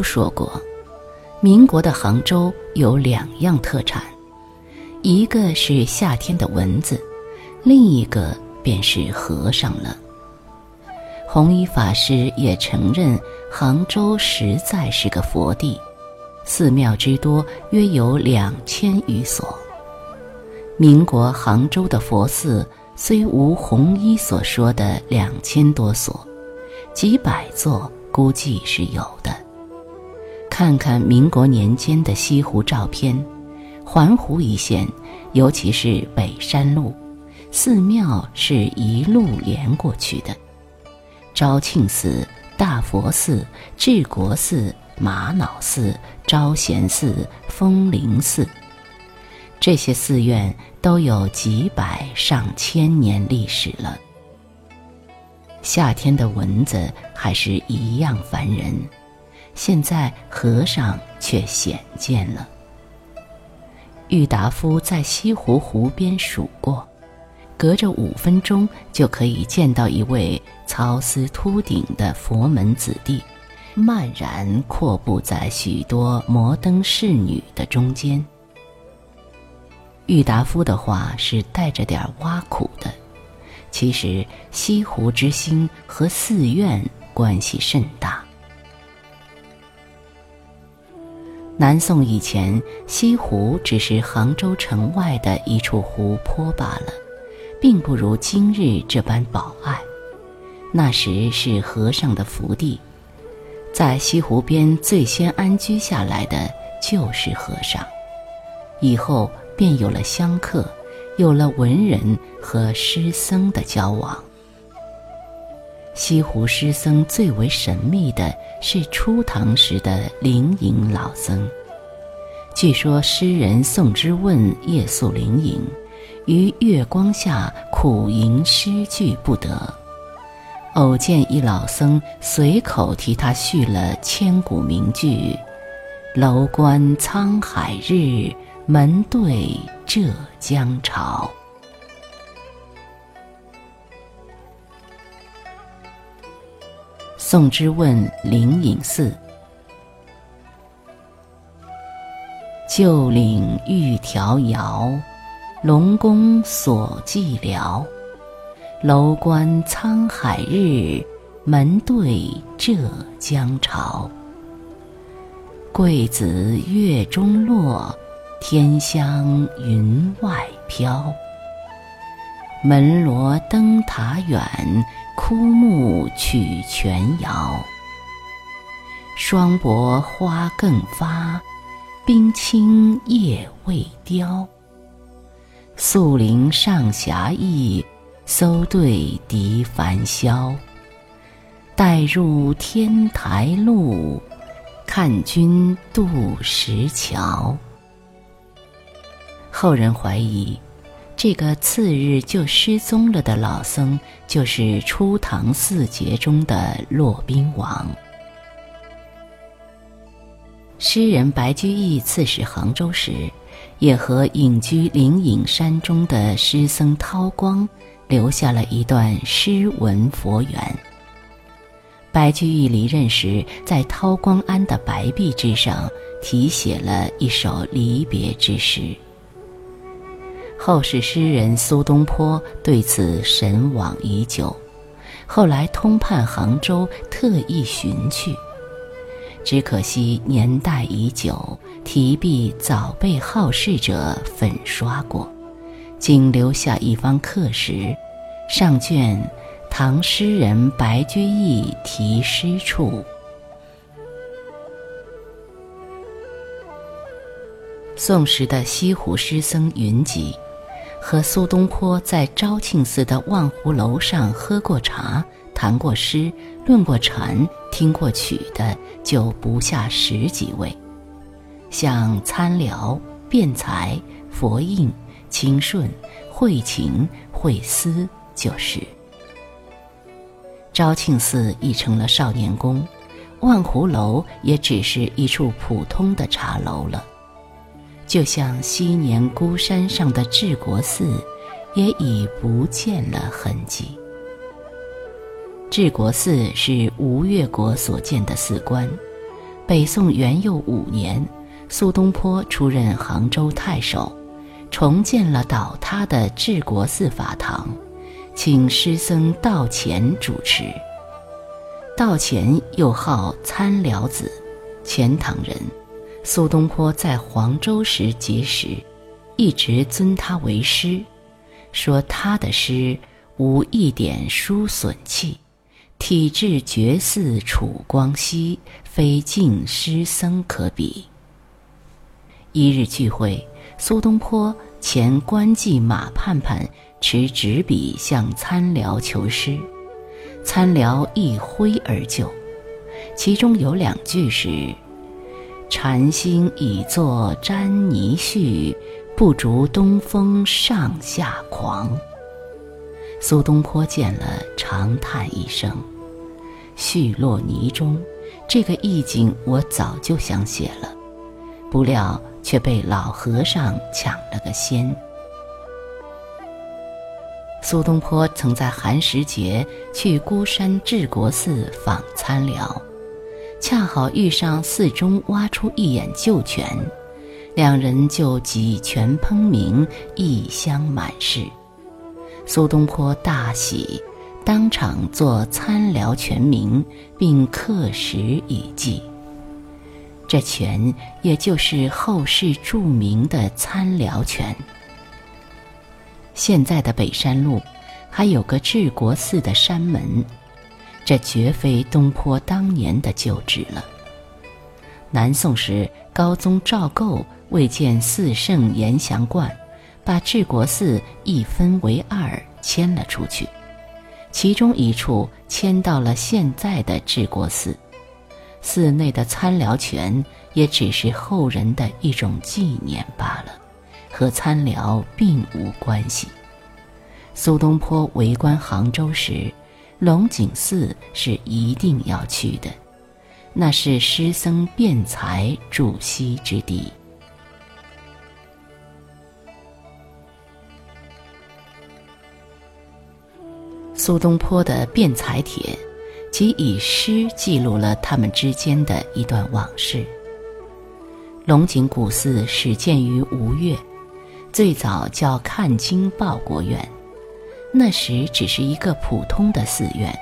郁达夫说过，民国的杭州有两样特产，一个是夏天的蚊子，另一个便是和尚了。弘一法师也承认，杭州实在是个佛地，寺庙之多约有两千余所。民国杭州的佛寺虽无弘一所说的两千多所，几百座。估计是有的。看看民国年间的西湖照片，环湖一线，尤其是北山路，寺庙是一路连过去的。昭庆寺、大佛寺、治国寺、玛瑙寺、招贤寺、风铃寺，这些寺院都有几百上千年历史了。夏天的蚊子还是一样烦人，现在和尚却显见了。郁达夫在西湖湖边数过，隔着五分钟就可以见到一位操丝秃顶的佛门子弟，漫然阔步在许多摩登侍女的中间。郁达夫的话是带着点挖苦的。其实西湖之星和寺院关系甚大。南宋以前，西湖只是杭州城外的一处湖泊罢了，并不如今日这般宝爱。那时是和尚的福地，在西湖边最先安居下来的就是和尚，以后便有了香客。有了文人和诗僧的交往，西湖诗僧最为神秘的是初唐时的灵隐老僧。据说诗人宋之问夜宿灵隐，于月光下苦吟诗句不得，偶见一老僧随口替他续了千古名句：“楼观沧海日，门对。”浙江潮。宋之问灵隐寺，旧岭玉迢遥，龙宫锁寂寥。楼观沧海日，门对浙江潮。桂子月中落。天香云外飘，门罗灯塔远，枯木曲泉遥。霜薄花更发，冰清叶未凋。宿林上霞意，搜对笛繁萧。待入天台路，看君渡石桥。后人怀疑，这个次日就失踪了的老僧，就是初唐四杰中的骆宾王。诗人白居易刺史杭州时，也和隐居灵隐山中的诗僧韬光留下了一段诗文佛缘。白居易离任时，在韬光庵的白壁之上题写了一首离别之诗。后世诗人苏东坡对此神往已久，后来通判杭州，特意寻去。只可惜年代已久，题壁早被好事者粉刷过，仅留下一方刻石，上卷“唐诗人白居易题诗处”。宋时的西湖诗僧云集。和苏东坡在昭庆寺的望湖楼上喝过茶、谈过诗、论过禅、听过曲的，就不下十几位。像参辽、辩才、佛印、清顺、慧勤、慧思，就是。昭庆寺已成了少年宫，望湖楼也只是一处普通的茶楼了。就像昔年孤山上的治国寺，也已不见了痕迹。治国寺是吴越国所建的寺观，北宋元佑五年，苏东坡出任杭州太守，重建了倒塌的治国寺法堂，请师僧道乾主持。道乾又号参辽子，钱塘人。苏东坡在黄州时结识，一直尊他为师，说他的诗无一点书损气，体质绝似楚光熙，非晋诗僧可比。一日聚会，苏东坡前官妓马盼盼持纸笔向参辽求诗，参辽一挥而就，其中有两句是。禅心已作沾泥絮，不逐东风上下狂。苏东坡见了，长叹一声：“絮落泥中，这个意境我早就想写了，不料却被老和尚抢了个先。”苏东坡曾在寒食节去孤山治国寺访参辽。恰好遇上寺中挖出一眼旧泉，两人就几泉烹茗，异香满室。苏东坡大喜，当场作参辽泉名，并刻石以记。这泉也就是后世著名的参辽泉。现在的北山路，还有个治国寺的山门。这绝非东坡当年的旧址了。南宋时，高宗赵构为建四圣延祥观，把治国寺一分为二，迁了出去，其中一处迁到了现在的治国寺。寺内的参辽泉也只是后人的一种纪念罢了，和参辽并无关系。苏东坡为官杭州时。龙井寺是一定要去的，那是诗僧辩才驻息之地。苏东坡的《辩才帖》，即以诗记录了他们之间的一段往事。龙井古寺始建于吴越，最早叫看经报国院。那时只是一个普通的寺院，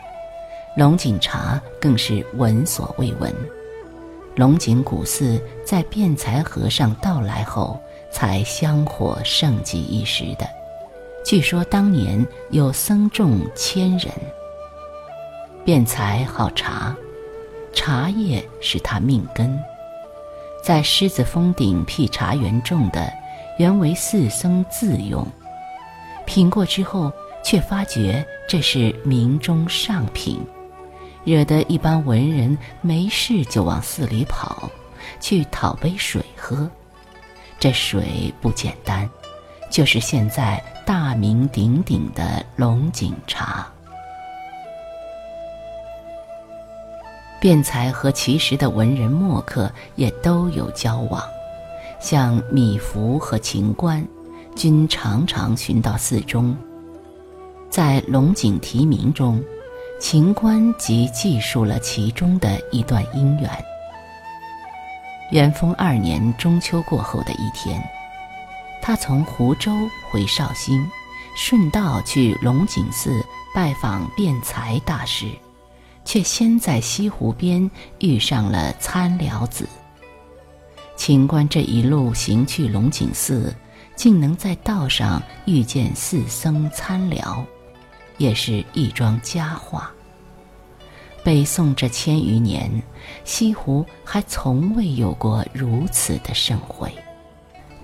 龙井茶更是闻所未闻。龙井古寺在辩才和尚到来后，才香火盛极一时的。据说当年有僧众千人。辩才好茶，茶叶是他命根。在狮子峰顶辟茶园种的，原为寺僧自用。品过之后。却发觉这是名中上品，惹得一般文人没事就往寺里跑，去讨杯水喝。这水不简单，就是现在大名鼎鼎的龙井茶。辩才和其实的文人墨客也都有交往，像米芾和秦观，均常常寻到寺中。在《龙井题名》中，秦观即记述了其中的一段姻缘。元丰二年中秋过后的一天，他从湖州回绍兴，顺道去龙井寺拜访辩才大师，却先在西湖边遇上了参辽子。秦观这一路行去龙井寺，竟能在道上遇见四僧参辽。也是一桩佳话。北宋这千余年，西湖还从未有过如此的盛会。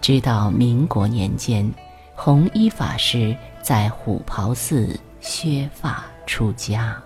直到民国年间，弘一法师在虎跑寺削发出家。